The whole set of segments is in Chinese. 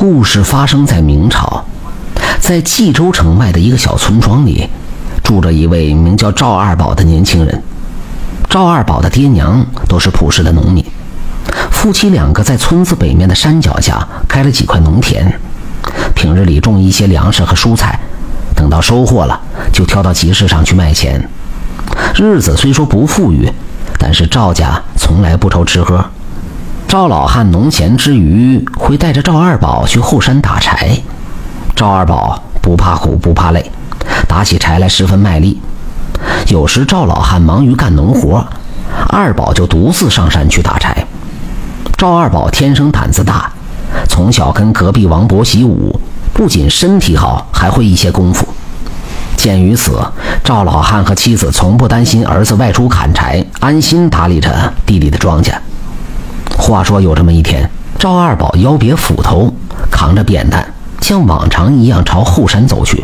故事发生在明朝，在冀州城外的一个小村庄里，住着一位名叫赵二宝的年轻人。赵二宝的爹娘都是朴实的农民，夫妻两个在村子北面的山脚下开了几块农田，平日里种一些粮食和蔬菜，等到收获了就挑到集市上去卖钱。日子虽说不富裕，但是赵家从来不愁吃喝。赵老汉农闲之余会带着赵二宝去后山打柴，赵二宝不怕苦不怕累，打起柴来十分卖力。有时赵老汉忙于干农活，二宝就独自上山去打柴。赵二宝天生胆子大，从小跟隔壁王伯习武，不仅身体好，还会一些功夫。鉴于此，赵老汉和妻子从不担心儿子外出砍柴，安心打理着地里的庄稼。话说有这么一天，赵二宝腰别斧头，扛着扁担，像往常一样朝后山走去。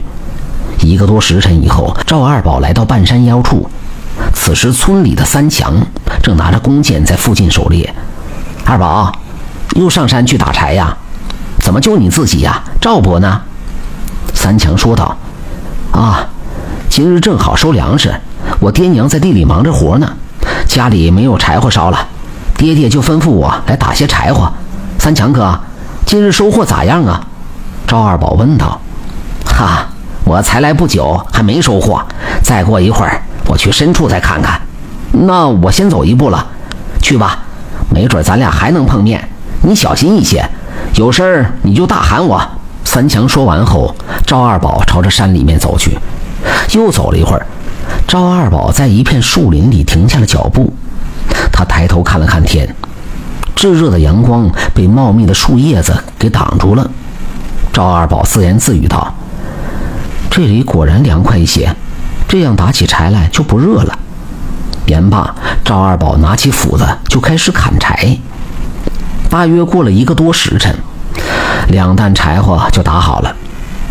一个多时辰以后，赵二宝来到半山腰处，此时村里的三强正拿着弓箭在附近狩猎。二宝，又上山去打柴呀？怎么就你自己呀？赵伯呢？三强说道：“啊，今日正好收粮食，我爹娘在地里忙着活呢，家里没有柴火烧了，爹爹就吩咐我来打些柴火。三强哥，今日收获咋样啊？”赵二宝问道。“哈。”我才来不久，还没收获。再过一会儿，我去深处再看看。那我先走一步了，去吧。没准咱俩还能碰面。你小心一些，有事儿你就大喊我。三强说完后，赵二宝朝着山里面走去。又走了一会儿，赵二宝在一片树林里停下了脚步。他抬头看了看天，炙热的阳光被茂密的树叶子给挡住了。赵二宝自言自语道。这里果然凉快一些，这样打起柴来就不热了。言罢，赵二宝拿起斧子就开始砍柴。大约过了一个多时辰，两担柴火就打好了。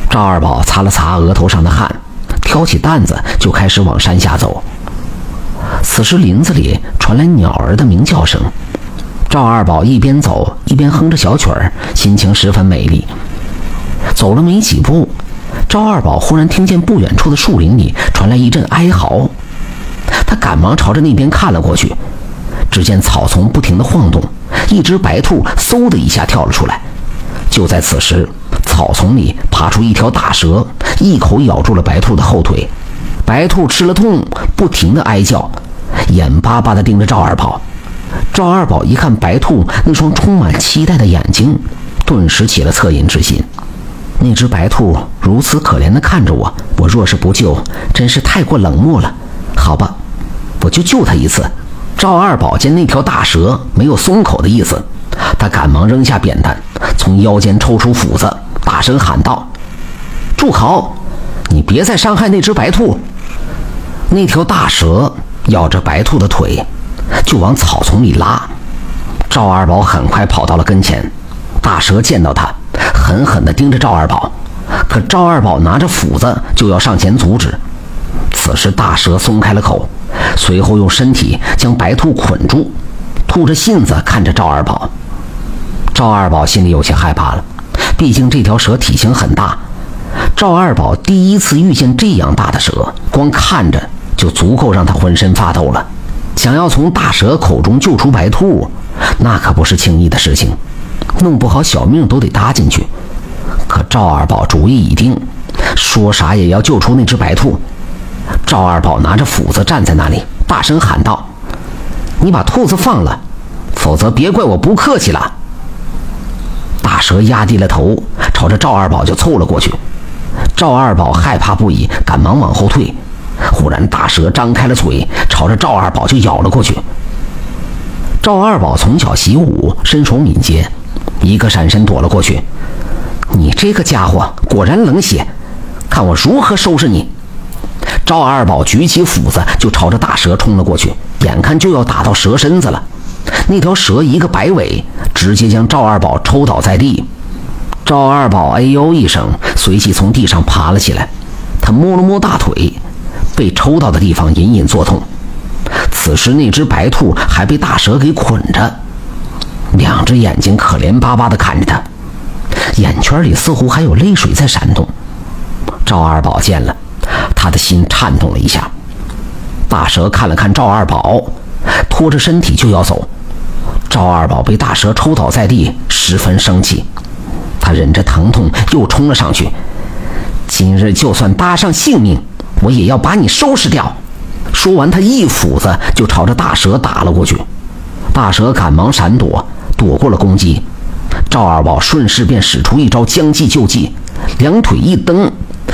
赵二宝擦了擦额头上的汗，挑起担子就开始往山下走。此时林子里传来鸟儿的鸣叫声，赵二宝一边走一边哼着小曲儿，心情十分美丽。走了没几步。赵二宝忽然听见不远处的树林里传来一阵哀嚎，他赶忙朝着那边看了过去，只见草丛不停地晃动，一只白兔嗖的一下跳了出来。就在此时，草丛里爬出一条大蛇，一口咬住了白兔的后腿。白兔吃了痛，不停地哀叫，眼巴巴地盯着赵二宝。赵二宝一看白兔那双充满期待的眼睛，顿时起了恻隐之心。那只白兔如此可怜地看着我，我若是不救，真是太过冷漠了。好吧，我就救他一次。赵二宝见那条大蛇没有松口的意思，他赶忙扔下扁担，从腰间抽出斧子，大声喊道：“住口！你别再伤害那只白兔！”那条大蛇咬着白兔的腿，就往草丛里拉。赵二宝很快跑到了跟前，大蛇见到他。狠狠地盯着赵二宝，可赵二宝拿着斧子就要上前阻止。此时大蛇松开了口，随后用身体将白兔捆住，吐着信子看着赵二宝。赵二宝心里有些害怕了，毕竟这条蛇体型很大。赵二宝第一次遇见这样大的蛇，光看着就足够让他浑身发抖了。想要从大蛇口中救出白兔，那可不是轻易的事情。弄不好小命都得搭进去。可赵二宝主意已定，说啥也要救出那只白兔。赵二宝拿着斧子站在那里，大声喊道：“你把兔子放了，否则别怪我不客气了。”大蛇压低了头，朝着赵二宝就凑了过去。赵二宝害怕不已，赶忙往后退。忽然，大蛇张开了嘴，朝着赵二宝就咬了过去。赵二宝从小习武，身手敏捷。一个闪身躲了过去，你这个家伙果然冷血，看我如何收拾你！赵二宝举起斧子就朝着大蛇冲了过去，眼看就要打到蛇身子了，那条蛇一个摆尾，直接将赵二宝抽倒在地。赵二宝哎呦一声，随即从地上爬了起来，他摸了摸大腿，被抽到的地方隐隐作痛。此时那只白兔还被大蛇给捆着。两只眼睛可怜巴巴地看着他，眼圈里似乎还有泪水在闪动。赵二宝见了，他的心颤动了一下。大蛇看了看赵二宝，拖着身体就要走。赵二宝被大蛇抽倒在地，十分生气。他忍着疼痛，又冲了上去。今日就算搭上性命，我也要把你收拾掉。说完，他一斧子就朝着大蛇打了过去。大蛇赶忙闪躲，躲过了攻击。赵二宝顺势便使出一招将计就计，两腿一蹬。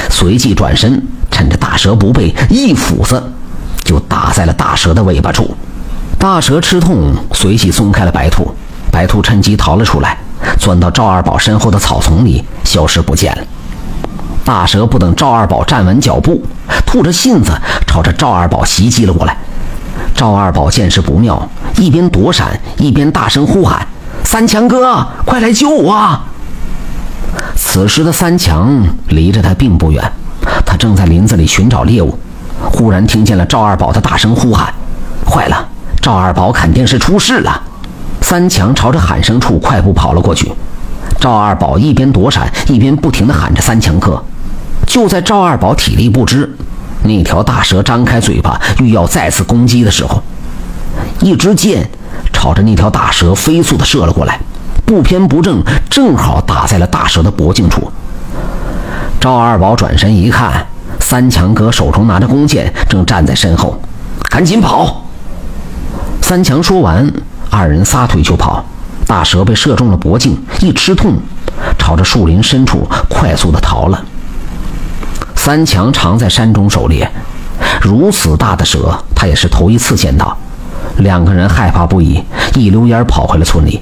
随即转身，趁着大蛇不备，一斧子就打在了大蛇的尾巴处。大蛇吃痛，随即松开了白兔。白兔趁机逃了出来，钻到赵二宝身后的草丛里，消失不见了。大蛇不等赵二宝站稳脚步，吐着信子朝着赵二宝袭击了过来。赵二宝见势不妙，一边躲闪，一边大声呼喊：“三强哥，快来救我！”此时的三强离着他并不远，他正在林子里寻找猎物，忽然听见了赵二宝的大声呼喊：“坏了，赵二宝肯定是出事了！”三强朝着喊声处快步跑了过去。赵二宝一边躲闪，一边不停地喊着“三强哥”。就在赵二宝体力不支，那条大蛇张开嘴巴欲要再次攻击的时候，一支箭朝着那条大蛇飞速的射了过来。不偏不正，正好打在了大蛇的脖颈处。赵二宝转身一看，三强哥手中拿着弓箭，正站在身后，赶紧跑！三强说完，二人撒腿就跑。大蛇被射中了脖颈，一吃痛，朝着树林深处快速的逃了。三强常在山中狩猎，如此大的蛇，他也是头一次见到。两个人害怕不已，一溜烟跑回了村里。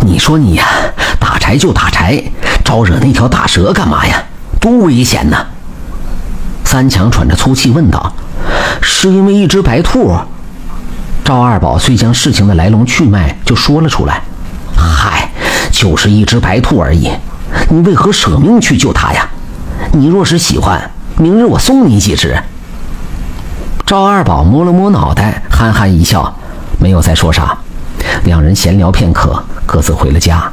你说你呀，打柴就打柴，招惹那条大蛇干嘛呀？多危险呐！三强喘着粗气问道：“是因为一只白兔？”赵二宝遂将事情的来龙去脉就说了出来。嗨，就是一只白兔而已，你为何舍命去救它呀？你若是喜欢，明日我送你几只。赵二宝摸了摸脑袋，憨憨一笑，没有再说啥。两人闲聊片刻，各自回了家。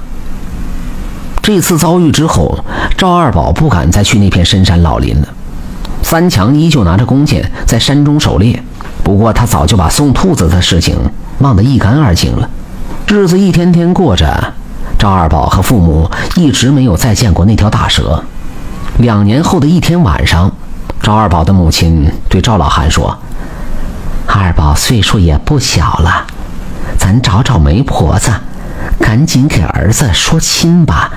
这次遭遇之后，赵二宝不敢再去那片深山老林了。三强依旧拿着弓箭在山中狩猎，不过他早就把送兔子的事情忘得一干二净了。日子一天天过着，赵二宝和父母一直没有再见过那条大蛇。两年后的一天晚上，赵二宝的母亲对赵老汉说：“二宝岁数也不小了。”咱找找媒婆子，赶紧给儿子说亲吧。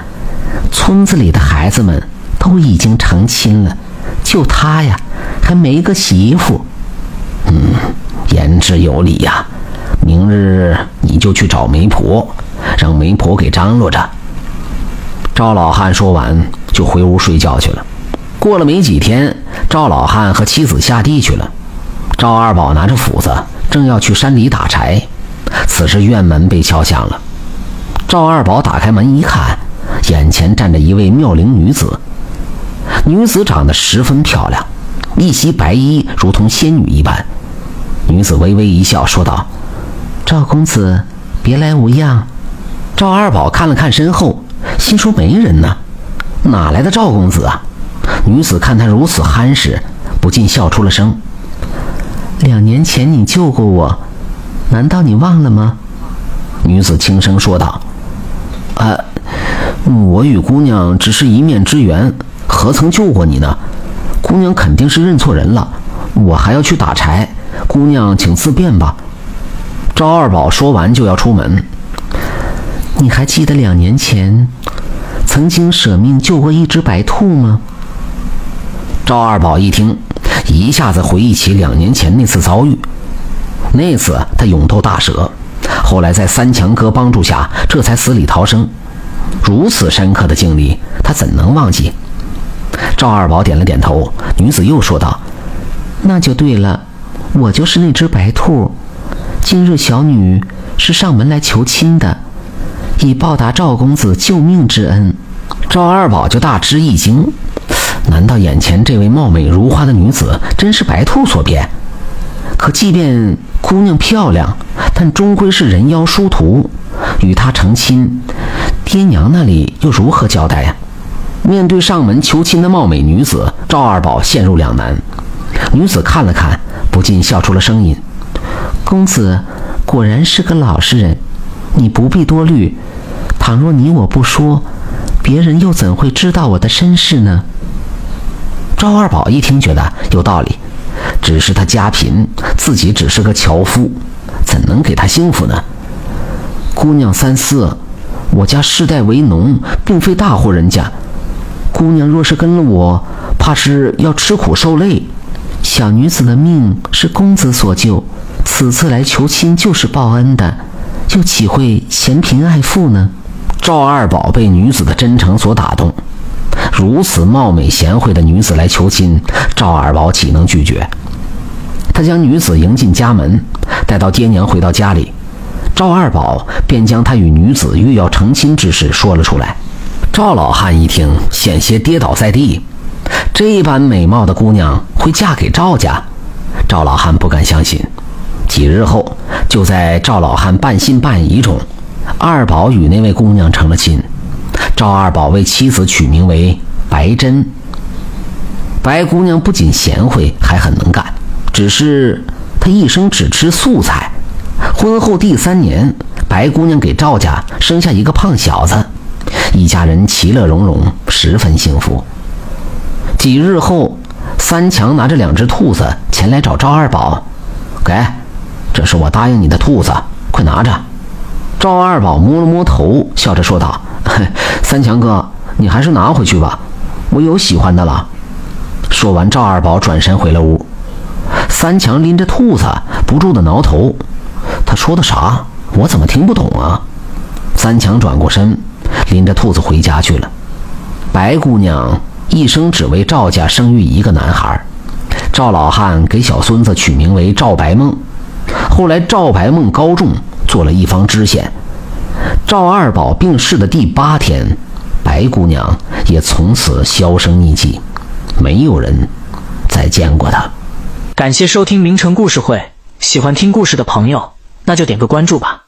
村子里的孩子们都已经成亲了，就他呀，还没个媳妇。嗯，言之有理呀。明日你就去找媒婆，让媒婆给张罗着。赵老汉说完，就回屋睡觉去了。过了没几天，赵老汉和妻子下地去了。赵二宝拿着斧子，正要去山里打柴。此时院门被敲响了，赵二宝打开门一看，眼前站着一位妙龄女子。女子长得十分漂亮，一袭白衣如同仙女一般。女子微微一笑，说道：“赵公子，别来无恙。”赵二宝看了看身后，心说没人呢，哪来的赵公子啊？女子看他如此憨实，不禁笑出了声：“两年前你救过我。”难道你忘了吗？女子轻声说道：“啊，我与姑娘只是一面之缘，何曾救过你呢？姑娘肯定是认错人了。我还要去打柴，姑娘请自便吧。”赵二宝说完就要出门。你还记得两年前曾经舍命救过一只白兔吗？赵二宝一听，一下子回忆起两年前那次遭遇。那次他勇斗大蛇，后来在三强哥帮助下，这才死里逃生。如此深刻的经历，他怎能忘记？赵二宝点了点头。女子又说道：“那就对了，我就是那只白兔。今日小女是上门来求亲的，以报答赵公子救命之恩。”赵二宝就大吃一惊：难道眼前这位貌美如花的女子真是白兔所变？可即便……姑娘漂亮，但终归是人妖殊途，与她成亲，爹娘那里又如何交代呀？面对上门求亲的貌美女子，赵二宝陷入两难。女子看了看，不禁笑出了声音：“公子果然是个老实人，你不必多虑。倘若你我不说，别人又怎会知道我的身世呢？”赵二宝一听，觉得有道理。只是他家贫，自己只是个樵夫，怎能给他幸福呢？姑娘三思，我家世代为农，并非大户人家。姑娘若是跟了我，怕是要吃苦受累。小女子的命是公子所救，此次来求亲就是报恩的，又岂会嫌贫爱富呢？赵二宝被女子的真诚所打动，如此貌美贤惠的女子来求亲，赵二宝岂能拒绝？他将女子迎进家门，待到爹娘回到家里，赵二宝便将他与女子欲要成亲之事说了出来。赵老汉一听，险些跌倒在地。这般美貌的姑娘会嫁给赵家？赵老汉不敢相信。几日后，就在赵老汉半信半疑中，二宝与那位姑娘成了亲。赵二宝为妻子取名为白珍。白姑娘不仅贤惠，还很能干。只是她一生只吃素菜。婚后第三年，白姑娘给赵家生下一个胖小子，一家人其乐融融，十分幸福。几日后，三强拿着两只兔子前来找赵二宝，给，这是我答应你的兔子，快拿着。赵二宝摸了摸头，笑着说道：“三强哥，你还是拿回去吧，我有喜欢的了。”说完，赵二宝转身回了屋。三强拎着兔子，不住的挠头。他说的啥？我怎么听不懂啊？三强转过身，拎着兔子回家去了。白姑娘一生只为赵家生育一个男孩，赵老汉给小孙子取名为赵白梦。后来赵白梦高中，做了一方知县。赵二宝病逝的第八天，白姑娘也从此销声匿迹，没有人再见过她。感谢收听名城故事会，喜欢听故事的朋友，那就点个关注吧。